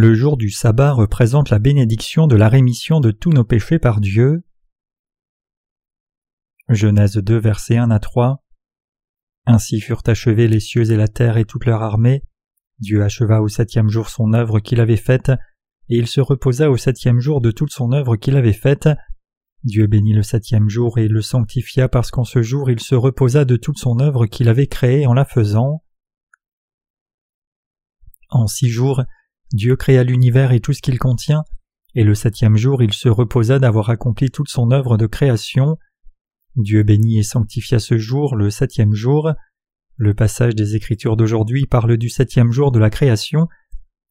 Le jour du sabbat représente la bénédiction de la rémission de tous nos péchés par Dieu. Genèse 2 versets 1 à 3 Ainsi furent achevés les cieux et la terre et toute leur armée. Dieu acheva au septième jour son œuvre qu'il avait faite, et il se reposa au septième jour de toute son œuvre qu'il avait faite. Dieu bénit le septième jour et le sanctifia parce qu'en ce jour il se reposa de toute son œuvre qu'il avait créée en la faisant. En six jours, Dieu créa l'univers et tout ce qu'il contient, et le septième jour il se reposa d'avoir accompli toute son œuvre de création. Dieu bénit et sanctifia ce jour, le septième jour. Le passage des Écritures d'aujourd'hui parle du septième jour de la création.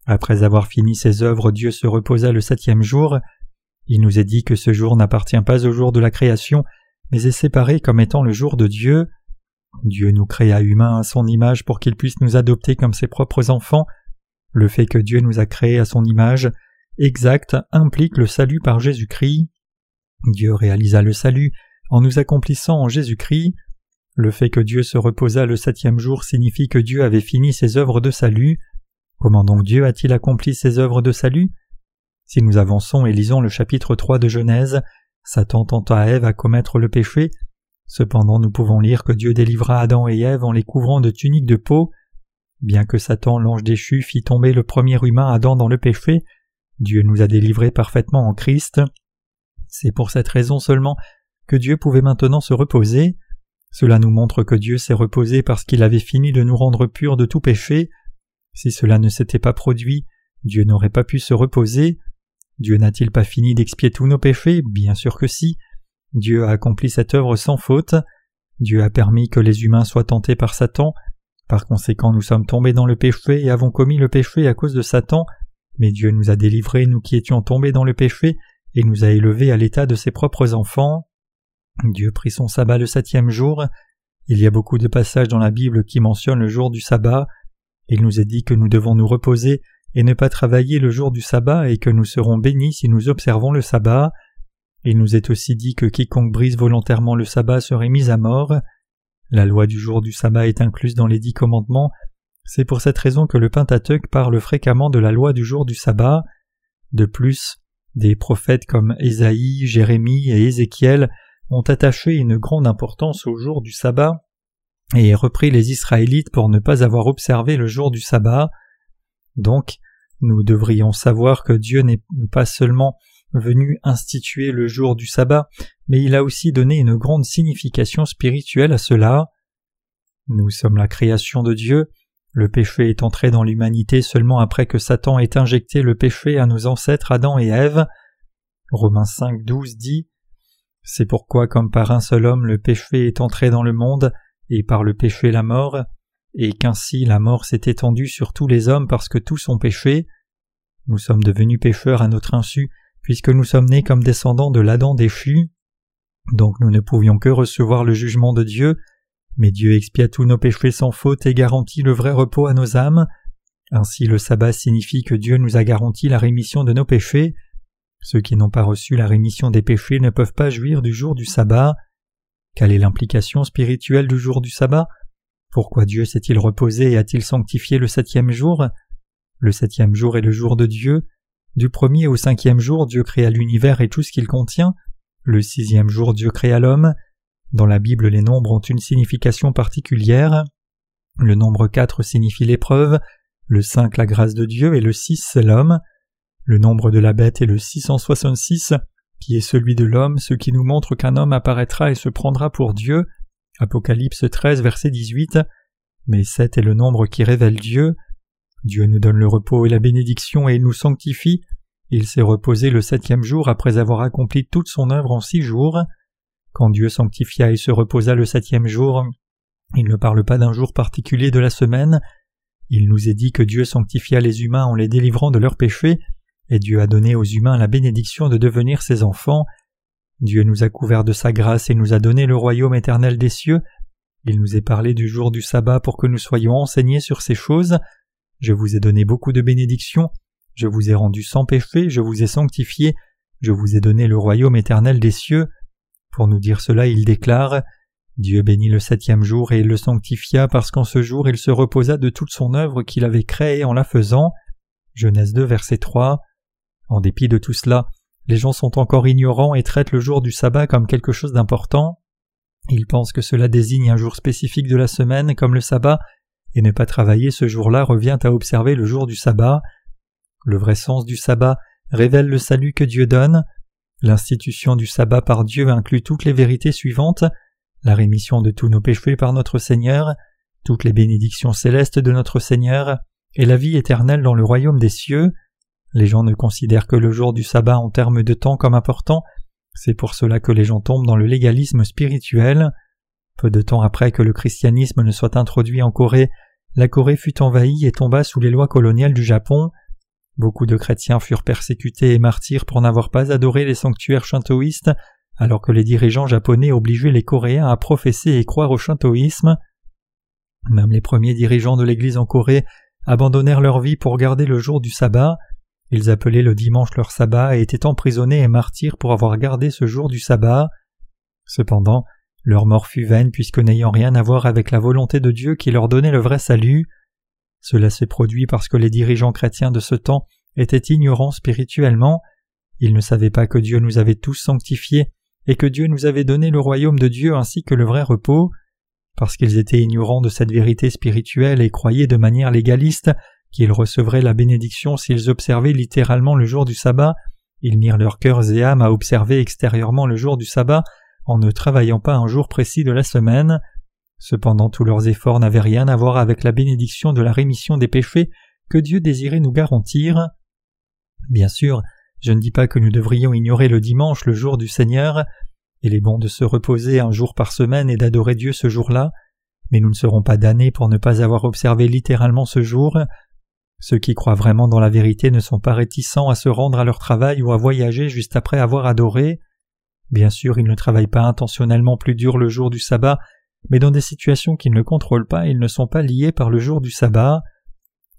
Après avoir fini ses œuvres, Dieu se reposa le septième jour. Il nous est dit que ce jour n'appartient pas au jour de la création, mais est séparé comme étant le jour de Dieu. Dieu nous créa humains à son image pour qu'il puisse nous adopter comme ses propres enfants. Le fait que Dieu nous a créés à son image exact implique le salut par Jésus-Christ. Dieu réalisa le salut en nous accomplissant en Jésus-Christ. Le fait que Dieu se reposa le septième jour signifie que Dieu avait fini ses œuvres de salut. Comment donc Dieu a-t-il accompli ses œuvres de salut? Si nous avançons et lisons le chapitre 3 de Genèse, Satan tenta Ève à commettre le péché. Cependant nous pouvons lire que Dieu délivra Adam et Ève en les couvrant de tuniques de peau. Bien que Satan, l'ange déchu, fit tomber le premier humain Adam dans le péché, Dieu nous a délivrés parfaitement en Christ. C'est pour cette raison seulement que Dieu pouvait maintenant se reposer. Cela nous montre que Dieu s'est reposé parce qu'il avait fini de nous rendre purs de tout péché. Si cela ne s'était pas produit, Dieu n'aurait pas pu se reposer. Dieu n'a-t-il pas fini d'expier tous nos péchés? Bien sûr que si. Dieu a accompli cette œuvre sans faute. Dieu a permis que les humains soient tentés par Satan, par conséquent, nous sommes tombés dans le péché et avons commis le péché à cause de Satan, mais Dieu nous a délivrés, nous qui étions tombés dans le péché, et nous a élevés à l'état de ses propres enfants. Dieu prit son sabbat le septième jour. Il y a beaucoup de passages dans la Bible qui mentionnent le jour du sabbat. Il nous est dit que nous devons nous reposer et ne pas travailler le jour du sabbat et que nous serons bénis si nous observons le sabbat. Il nous est aussi dit que quiconque brise volontairement le sabbat serait mis à mort. La loi du jour du sabbat est incluse dans les dix commandements. C'est pour cette raison que le Pentateuque parle fréquemment de la loi du jour du sabbat. De plus, des prophètes comme Ésaïe, Jérémie et Ézéchiel ont attaché une grande importance au jour du sabbat et repris les Israélites pour ne pas avoir observé le jour du sabbat. Donc, nous devrions savoir que Dieu n'est pas seulement venu instituer le jour du sabbat, mais il a aussi donné une grande signification spirituelle à cela. Nous sommes la création de Dieu, le péché est entré dans l'humanité seulement après que Satan ait injecté le péché à nos ancêtres Adam et Ève. Romains 5, 12 dit C'est pourquoi, comme par un seul homme le péché est entré dans le monde, et par le péché la mort, et qu'ainsi la mort s'est étendue sur tous les hommes parce que tous ont péché. Nous sommes devenus pécheurs à notre insu, puisque nous sommes nés comme descendants de l'Adam déchu. Donc nous ne pouvions que recevoir le jugement de Dieu, mais Dieu expia tous nos péchés sans faute et garantit le vrai repos à nos âmes. Ainsi le sabbat signifie que Dieu nous a garanti la rémission de nos péchés. Ceux qui n'ont pas reçu la rémission des péchés ne peuvent pas jouir du jour du sabbat. Quelle est l'implication spirituelle du jour du sabbat? Pourquoi Dieu s'est-il reposé et a-t-il sanctifié le septième jour? Le septième jour est le jour de Dieu, du premier au cinquième jour, Dieu créa l'univers et tout ce qu'il contient. Le sixième jour, Dieu créa l'homme. Dans la Bible, les nombres ont une signification particulière. Le nombre 4 signifie l'épreuve, le 5 la grâce de Dieu et le 6 c'est l'homme. Le nombre de la bête est le 666, qui est celui de l'homme, ce qui nous montre qu'un homme apparaîtra et se prendra pour Dieu. Apocalypse 13, verset 18. Mais 7 est le nombre qui révèle Dieu. Dieu nous donne le repos et la bénédiction et il nous sanctifie. Il s'est reposé le septième jour après avoir accompli toute son œuvre en six jours. Quand Dieu sanctifia et se reposa le septième jour, il ne parle pas d'un jour particulier de la semaine. Il nous est dit que Dieu sanctifia les humains en les délivrant de leurs péchés, et Dieu a donné aux humains la bénédiction de devenir ses enfants. Dieu nous a couverts de sa grâce et nous a donné le royaume éternel des cieux. Il nous est parlé du jour du sabbat pour que nous soyons enseignés sur ces choses. Je vous ai donné beaucoup de bénédictions, je vous ai rendu sans péché, je vous ai sanctifié, je vous ai donné le royaume éternel des cieux. Pour nous dire cela, il déclare Dieu bénit le septième jour et le sanctifia parce qu'en ce jour il se reposa de toute son œuvre qu'il avait créée en la faisant. Genèse 2 verset 3. En dépit de tout cela, les gens sont encore ignorants et traitent le jour du sabbat comme quelque chose d'important. Ils pensent que cela désigne un jour spécifique de la semaine comme le sabbat, et ne pas travailler ce jour-là revient à observer le jour du sabbat. Le vrai sens du sabbat révèle le salut que Dieu donne. L'institution du sabbat par Dieu inclut toutes les vérités suivantes la rémission de tous nos péchés par notre Seigneur, toutes les bénédictions célestes de notre Seigneur, et la vie éternelle dans le royaume des cieux. Les gens ne considèrent que le jour du sabbat en termes de temps comme important, c'est pour cela que les gens tombent dans le légalisme spirituel. Peu de temps après que le christianisme ne soit introduit en Corée, la Corée fut envahie et tomba sous les lois coloniales du Japon. Beaucoup de chrétiens furent persécutés et martyrs pour n'avoir pas adoré les sanctuaires shintoïstes, alors que les dirigeants japonais obligeaient les Coréens à professer et croire au shintoïsme. Même les premiers dirigeants de l'Église en Corée abandonnèrent leur vie pour garder le jour du sabbat. Ils appelaient le dimanche leur sabbat et étaient emprisonnés et martyrs pour avoir gardé ce jour du sabbat. Cependant, leur mort fut vaine puisque n'ayant rien à voir avec la volonté de Dieu qui leur donnait le vrai salut. Cela s'est produit parce que les dirigeants chrétiens de ce temps étaient ignorants spirituellement. Ils ne savaient pas que Dieu nous avait tous sanctifiés et que Dieu nous avait donné le royaume de Dieu ainsi que le vrai repos. Parce qu'ils étaient ignorants de cette vérité spirituelle et croyaient de manière légaliste qu'ils recevraient la bénédiction s'ils observaient littéralement le jour du sabbat, ils mirent leurs cœurs et âmes à observer extérieurement le jour du sabbat en ne travaillant pas un jour précis de la semaine. Cependant tous leurs efforts n'avaient rien à voir avec la bénédiction de la rémission des péchés que Dieu désirait nous garantir. Bien sûr, je ne dis pas que nous devrions ignorer le dimanche, le jour du Seigneur, il est bon de se reposer un jour par semaine et d'adorer Dieu ce jour-là, mais nous ne serons pas damnés pour ne pas avoir observé littéralement ce jour. Ceux qui croient vraiment dans la vérité ne sont pas réticents à se rendre à leur travail ou à voyager juste après avoir adoré. Bien sûr, ils ne travaillent pas intentionnellement plus dur le jour du sabbat, mais dans des situations qu'ils ne contrôlent pas, ils ne sont pas liés par le jour du sabbat.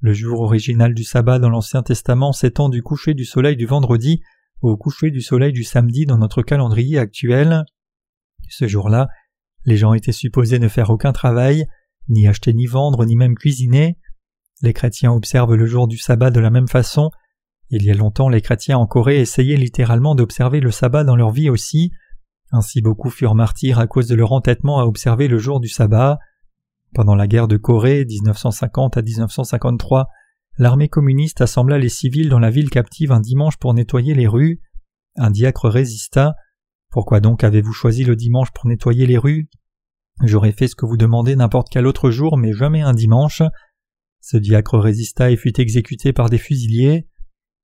Le jour original du sabbat dans l'Ancien Testament s'étend du coucher du soleil du vendredi au coucher du soleil du samedi dans notre calendrier actuel. Ce jour-là, les gens étaient supposés ne faire aucun travail, ni acheter ni vendre, ni même cuisiner. Les chrétiens observent le jour du sabbat de la même façon. Il y a longtemps, les chrétiens en Corée essayaient littéralement d'observer le sabbat dans leur vie aussi. Ainsi beaucoup furent martyrs à cause de leur entêtement à observer le jour du sabbat. Pendant la guerre de Corée 1950 à 1953, l'armée communiste assembla les civils dans la ville captive un dimanche pour nettoyer les rues. Un diacre résista. Pourquoi donc avez-vous choisi le dimanche pour nettoyer les rues? J'aurais fait ce que vous demandez n'importe quel autre jour, mais jamais un dimanche. Ce diacre résista et fut exécuté par des fusiliers.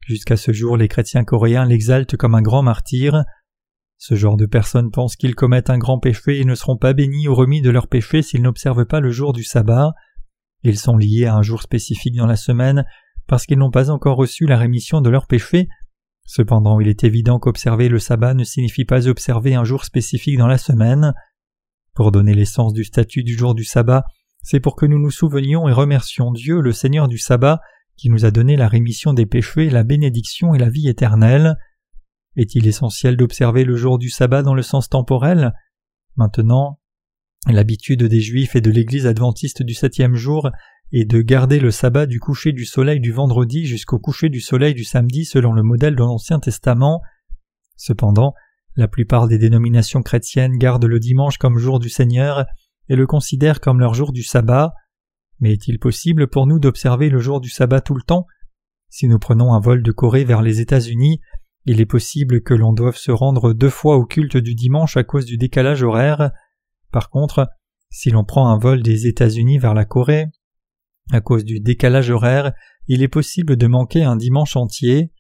Jusqu'à ce jour, les chrétiens coréens l'exaltent comme un grand martyr. Ce genre de personnes pensent qu'ils commettent un grand péché et ne seront pas bénis ou remis de leur péché s'ils n'observent pas le jour du sabbat. Ils sont liés à un jour spécifique dans la semaine parce qu'ils n'ont pas encore reçu la rémission de leurs péchés. Cependant, il est évident qu'observer le sabbat ne signifie pas observer un jour spécifique dans la semaine. Pour donner l'essence du statut du jour du sabbat, c'est pour que nous nous souvenions et remercions Dieu, le Seigneur du sabbat, qui nous a donné la rémission des péchés, la bénédiction et la vie éternelle. Est-il essentiel d'observer le jour du sabbat dans le sens temporel? Maintenant, L'habitude des Juifs et de l'Église adventiste du septième jour est de garder le sabbat du coucher du soleil du vendredi jusqu'au coucher du soleil du samedi selon le modèle de l'Ancien Testament. Cependant, la plupart des dénominations chrétiennes gardent le dimanche comme jour du Seigneur et le considèrent comme leur jour du sabbat. Mais est-il possible pour nous d'observer le jour du sabbat tout le temps? Si nous prenons un vol de Corée vers les États-Unis, il est possible que l'on doive se rendre deux fois au culte du dimanche à cause du décalage horaire. Par contre, si l'on prend un vol des États-Unis vers la Corée, à cause du décalage horaire, il est possible de manquer un dimanche entier.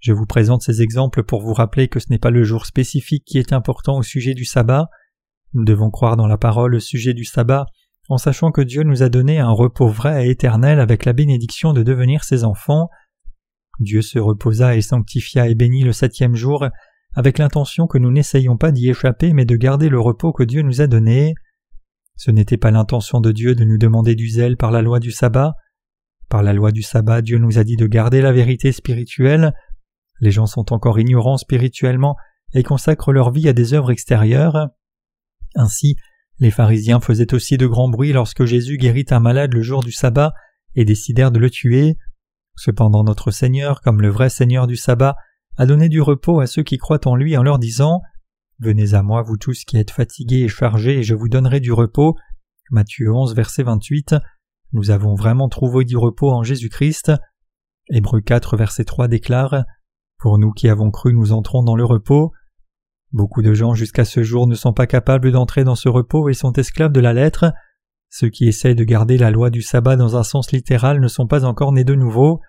Je vous présente ces exemples pour vous rappeler que ce n'est pas le jour spécifique qui est important au sujet du sabbat. Nous devons croire dans la parole au sujet du sabbat en sachant que Dieu nous a donné un repos vrai et éternel avec la bénédiction de devenir ses enfants. Dieu se reposa et sanctifia et bénit le septième jour avec l'intention que nous n'essayions pas d'y échapper mais de garder le repos que Dieu nous a donné. Ce n'était pas l'intention de Dieu de nous demander du zèle par la loi du sabbat. Par la loi du sabbat, Dieu nous a dit de garder la vérité spirituelle. Les gens sont encore ignorants spirituellement et consacrent leur vie à des œuvres extérieures. Ainsi, les pharisiens faisaient aussi de grands bruits lorsque Jésus guérit un malade le jour du sabbat et décidèrent de le tuer. Cependant notre Seigneur, comme le vrai Seigneur du sabbat, a donné du repos à ceux qui croient en lui en leur disant Venez à moi, vous tous qui êtes fatigués et chargés, et je vous donnerai du repos. Matthieu 11, verset 28. Nous avons vraiment trouvé du repos en Jésus-Christ. Hébreux 4, verset 3 déclare Pour nous qui avons cru, nous entrons dans le repos. Beaucoup de gens jusqu'à ce jour ne sont pas capables d'entrer dans ce repos et sont esclaves de la lettre. Ceux qui essayent de garder la loi du sabbat dans un sens littéral ne sont pas encore nés de nouveau.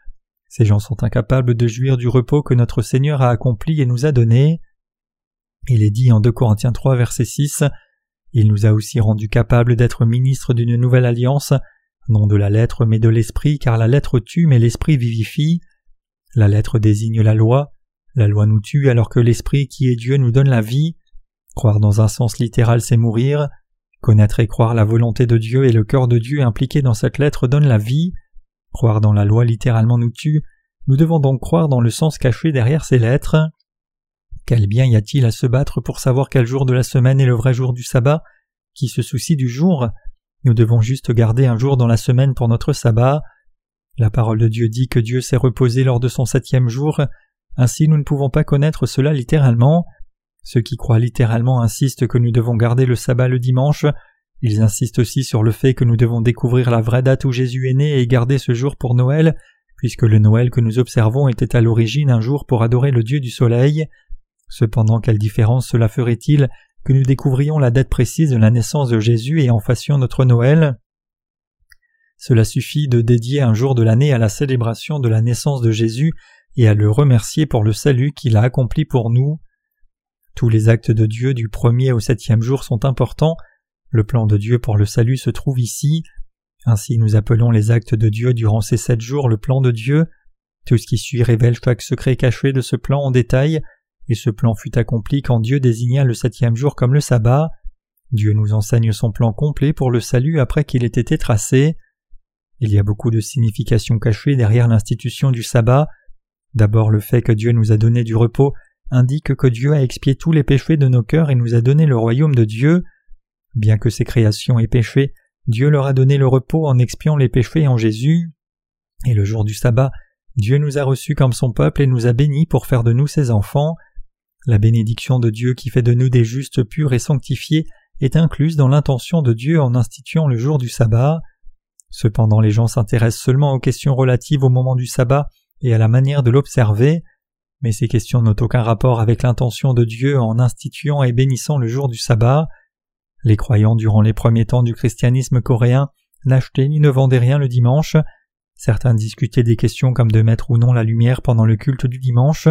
Ces gens sont incapables de jouir du repos que notre Seigneur a accompli et nous a donné. Il est dit en 2 Corinthiens 3 verset 6 Il nous a aussi rendus capables d'être ministres d'une nouvelle alliance, non de la lettre mais de l'esprit, car la lettre tue mais l'esprit vivifie. La lettre désigne la loi, la loi nous tue alors que l'esprit qui est Dieu nous donne la vie. Croire dans un sens littéral c'est mourir. Connaître et croire la volonté de Dieu et le cœur de Dieu impliqué dans cette lettre donne la vie. Croire dans la loi littéralement nous tue. Nous devons donc croire dans le sens caché derrière ces lettres. Quel bien y a-t-il à se battre pour savoir quel jour de la semaine est le vrai jour du sabbat Qui se soucie du jour? Nous devons juste garder un jour dans la semaine pour notre sabbat. La parole de Dieu dit que Dieu s'est reposé lors de son septième jour, ainsi nous ne pouvons pas connaître cela littéralement. Ceux qui croient littéralement insistent que nous devons garder le sabbat le dimanche, ils insistent aussi sur le fait que nous devons découvrir la vraie date où Jésus est né et garder ce jour pour Noël, puisque le Noël que nous observons était à l'origine un jour pour adorer le Dieu du soleil. Cependant quelle différence cela ferait-il que nous découvrions la date précise de la naissance de Jésus et en fassions notre Noël? Cela suffit de dédier un jour de l'année à la célébration de la naissance de Jésus et à le remercier pour le salut qu'il a accompli pour nous. Tous les actes de Dieu du premier au septième jour sont importants. Le plan de Dieu pour le salut se trouve ici. Ainsi nous appelons les actes de Dieu durant ces sept jours le plan de Dieu. Tout ce qui suit révèle chaque secret caché de ce plan en détail, et ce plan fut accompli quand Dieu désigna le septième jour comme le sabbat. Dieu nous enseigne son plan complet pour le salut après qu'il ait été tracé. Il y a beaucoup de significations cachées derrière l'institution du sabbat. D'abord le fait que Dieu nous a donné du repos indique que Dieu a expié tous les péchés de nos cœurs et nous a donné le royaume de Dieu. Bien que ses créations aient péché, Dieu leur a donné le repos en expiant les péchés en Jésus. Et le jour du sabbat, Dieu nous a reçus comme son peuple et nous a bénis pour faire de nous ses enfants. La bénédiction de Dieu qui fait de nous des justes purs et sanctifiés est incluse dans l'intention de Dieu en instituant le jour du sabbat. Cependant les gens s'intéressent seulement aux questions relatives au moment du sabbat et à la manière de l'observer mais ces questions n'ont aucun rapport avec l'intention de Dieu en instituant et bénissant le jour du sabbat. Les croyants durant les premiers temps du christianisme coréen n'achetaient ni ne vendaient rien le dimanche. Certains discutaient des questions comme de mettre ou non la lumière pendant le culte du dimanche.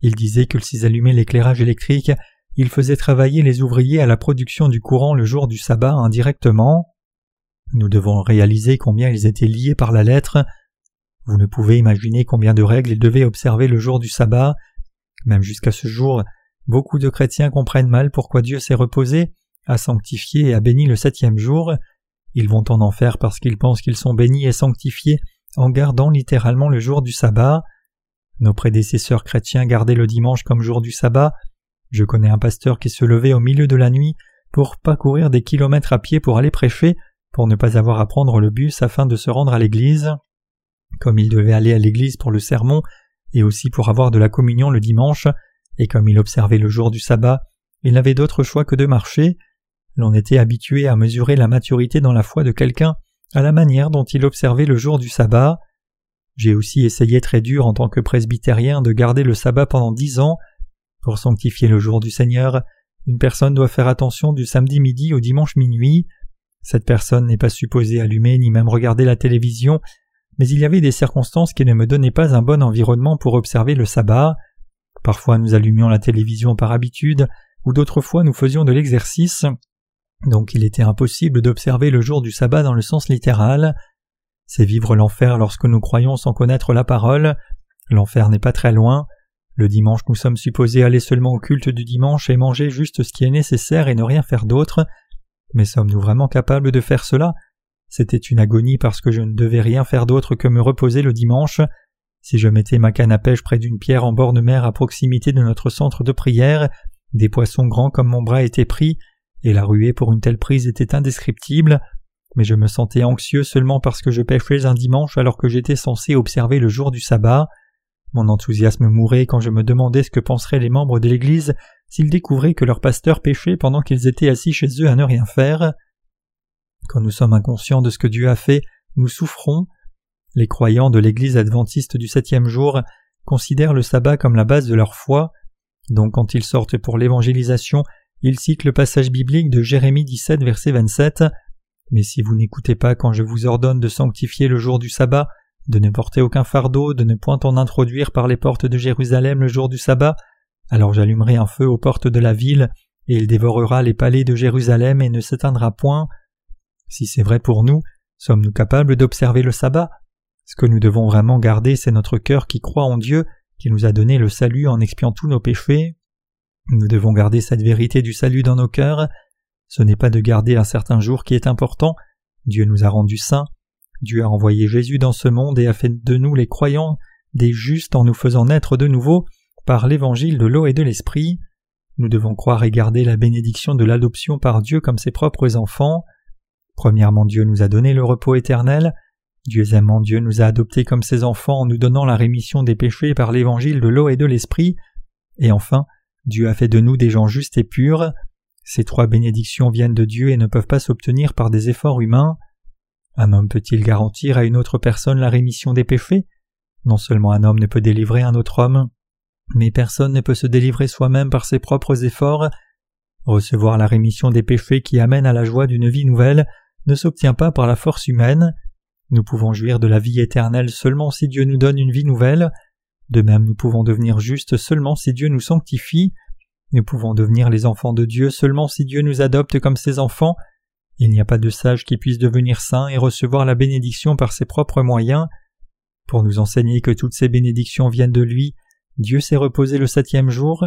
Ils disaient que s'ils allumaient l'éclairage électrique, ils faisaient travailler les ouvriers à la production du courant le jour du sabbat indirectement. Nous devons réaliser combien ils étaient liés par la lettre. Vous ne pouvez imaginer combien de règles ils devaient observer le jour du sabbat. Même jusqu'à ce jour, beaucoup de chrétiens comprennent mal pourquoi Dieu s'est reposé, a sanctifié et a béni le septième jour. Ils vont en enfer parce qu'ils pensent qu'ils sont bénis et sanctifiés en gardant littéralement le jour du sabbat. Nos prédécesseurs chrétiens gardaient le dimanche comme jour du sabbat. Je connais un pasteur qui se levait au milieu de la nuit pour parcourir des kilomètres à pied pour aller prêcher, pour ne pas avoir à prendre le bus afin de se rendre à l'église. Comme il devait aller à l'église pour le sermon et aussi pour avoir de la communion le dimanche, et comme il observait le jour du sabbat, il n'avait d'autre choix que de marcher. L'on était habitué à mesurer la maturité dans la foi de quelqu'un à la manière dont il observait le jour du sabbat. J'ai aussi essayé très dur en tant que presbytérien de garder le sabbat pendant dix ans. Pour sanctifier le jour du Seigneur, une personne doit faire attention du samedi midi au dimanche minuit. Cette personne n'est pas supposée allumer ni même regarder la télévision, mais il y avait des circonstances qui ne me donnaient pas un bon environnement pour observer le sabbat. Parfois nous allumions la télévision par habitude, ou d'autres fois nous faisions de l'exercice, donc il était impossible d'observer le jour du sabbat dans le sens littéral. C'est vivre l'enfer lorsque nous croyons sans connaître la parole. L'enfer n'est pas très loin. Le dimanche nous sommes supposés aller seulement au culte du dimanche et manger juste ce qui est nécessaire et ne rien faire d'autre. Mais sommes-nous vraiment capables de faire cela? C'était une agonie parce que je ne devais rien faire d'autre que me reposer le dimanche. Si je mettais ma canne à pêche près d'une pierre en bord de mer à proximité de notre centre de prière, des poissons grands comme mon bras étaient pris, et la ruée pour une telle prise était indescriptible. mais je me sentais anxieux seulement parce que je pêchais un dimanche alors que j'étais censé observer le jour du sabbat. Mon enthousiasme mourait quand je me demandais ce que penseraient les membres de l'Église s'ils découvraient que leur pasteur péchait pendant qu'ils étaient assis chez eux à ne rien faire. Quand nous sommes inconscients de ce que Dieu a fait, nous souffrons. Les croyants de l'Église adventiste du septième jour considèrent le sabbat comme la base de leur foi. Donc quand ils sortent pour l'évangélisation, ils citent le passage biblique de Jérémie 17 verset 27. Mais si vous n'écoutez pas quand je vous ordonne de sanctifier le jour du sabbat, de ne porter aucun fardeau, de ne point en introduire par les portes de Jérusalem le jour du sabbat, alors j'allumerai un feu aux portes de la ville, et il dévorera les palais de Jérusalem et ne s'éteindra point. Si c'est vrai pour nous, sommes-nous capables d'observer le sabbat? Ce que nous devons vraiment garder, c'est notre cœur qui croit en Dieu, qui nous a donné le salut en expiant tous nos péchés. Nous devons garder cette vérité du salut dans nos cœurs. Ce n'est pas de garder un certain jour qui est important. Dieu nous a rendus saints. Dieu a envoyé Jésus dans ce monde et a fait de nous les croyants des justes en nous faisant naître de nouveau par l'évangile de l'eau et de l'esprit. Nous devons croire et garder la bénédiction de l'adoption par Dieu comme ses propres enfants. Premièrement, Dieu nous a donné le repos éternel. Deuxièmement, Dieu nous a adoptés comme ses enfants en nous donnant la rémission des péchés par l'évangile de l'eau et de l'esprit. Et enfin, Dieu a fait de nous des gens justes et purs. Ces trois bénédictions viennent de Dieu et ne peuvent pas s'obtenir par des efforts humains. Un homme peut-il garantir à une autre personne la rémission des péchés? Non seulement un homme ne peut délivrer un autre homme, mais personne ne peut se délivrer soi-même par ses propres efforts. Recevoir la rémission des péchés qui amène à la joie d'une vie nouvelle ne s'obtient pas par la force humaine. Nous pouvons jouir de la vie éternelle seulement si Dieu nous donne une vie nouvelle. De même nous pouvons devenir justes seulement si Dieu nous sanctifie. Nous pouvons devenir les enfants de Dieu seulement si Dieu nous adopte comme ses enfants il n'y a pas de sage qui puisse devenir saint et recevoir la bénédiction par ses propres moyens. Pour nous enseigner que toutes ces bénédictions viennent de lui, Dieu s'est reposé le septième jour.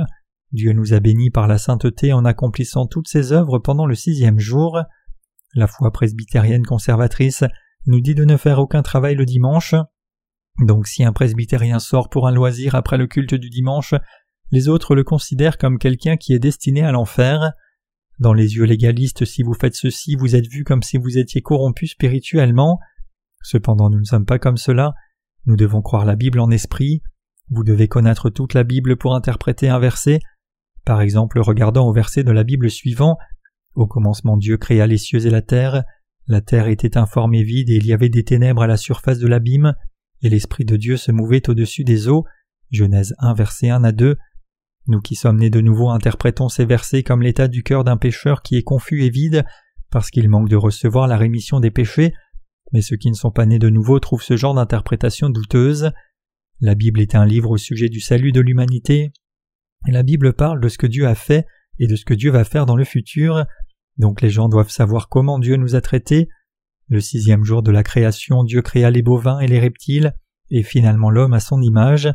Dieu nous a bénis par la sainteté en accomplissant toutes ses œuvres pendant le sixième jour. La foi presbytérienne conservatrice nous dit de ne faire aucun travail le dimanche. Donc si un presbytérien sort pour un loisir après le culte du dimanche, les autres le considèrent comme quelqu'un qui est destiné à l'enfer. Dans les yeux légalistes, si vous faites ceci, vous êtes vu comme si vous étiez corrompu spirituellement. Cependant, nous ne sommes pas comme cela. Nous devons croire la Bible en esprit. Vous devez connaître toute la Bible pour interpréter un verset. Par exemple, regardant au verset de la Bible suivant Au commencement Dieu créa les cieux et la terre. La terre était informe et vide et il y avait des ténèbres à la surface de l'abîme, et l'Esprit de Dieu se mouvait au-dessus des eaux. Genèse 1, verset 1 à 2. Nous qui sommes nés de nouveau interprétons ces versets comme l'état du cœur d'un pécheur qui est confus et vide, parce qu'il manque de recevoir la rémission des péchés, mais ceux qui ne sont pas nés de nouveau trouvent ce genre d'interprétation douteuse. La Bible est un livre au sujet du salut de l'humanité, la Bible parle de ce que Dieu a fait et de ce que Dieu va faire dans le futur, donc les gens doivent savoir comment Dieu nous a traités. Le sixième jour de la création, Dieu créa les bovins et les reptiles, et finalement l'homme à son image.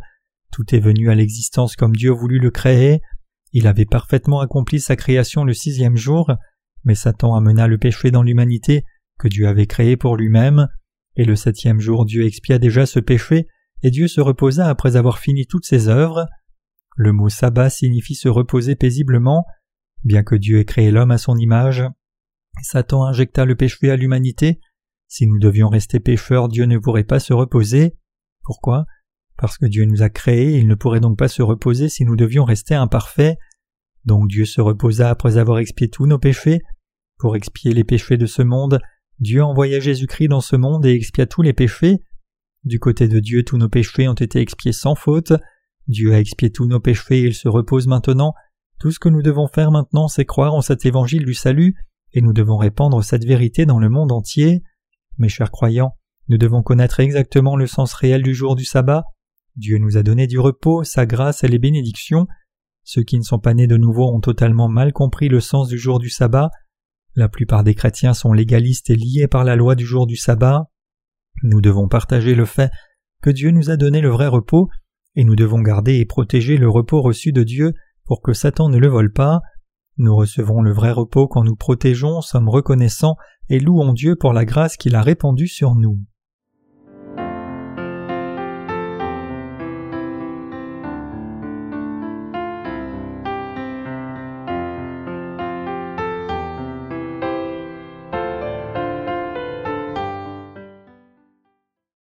Tout est venu à l'existence comme Dieu voulut le créer. Il avait parfaitement accompli sa création le sixième jour, mais Satan amena le péché dans l'humanité que Dieu avait créé pour lui-même, et le septième jour Dieu expia déjà ce péché, et Dieu se reposa après avoir fini toutes ses œuvres. Le mot sabbat signifie se reposer paisiblement, bien que Dieu ait créé l'homme à son image. Satan injecta le péché à l'humanité. Si nous devions rester pécheurs, Dieu ne pourrait pas se reposer. Pourquoi? Parce que Dieu nous a créés, il ne pourrait donc pas se reposer si nous devions rester imparfaits. Donc Dieu se reposa après avoir expié tous nos péchés. Pour expier les péchés de ce monde, Dieu envoya Jésus-Christ dans ce monde et expia tous les péchés. Du côté de Dieu, tous nos péchés ont été expiés sans faute. Dieu a expié tous nos péchés et il se repose maintenant. Tout ce que nous devons faire maintenant, c'est croire en cet évangile du salut, et nous devons répandre cette vérité dans le monde entier. Mes chers croyants, nous devons connaître exactement le sens réel du jour du sabbat. Dieu nous a donné du repos, sa grâce et les bénédictions. Ceux qui ne sont pas nés de nouveau ont totalement mal compris le sens du jour du sabbat. La plupart des chrétiens sont légalistes et liés par la loi du jour du sabbat. Nous devons partager le fait que Dieu nous a donné le vrai repos, et nous devons garder et protéger le repos reçu de Dieu pour que Satan ne le vole pas. Nous recevons le vrai repos quand nous protégeons, sommes reconnaissants et louons Dieu pour la grâce qu'il a répandue sur nous.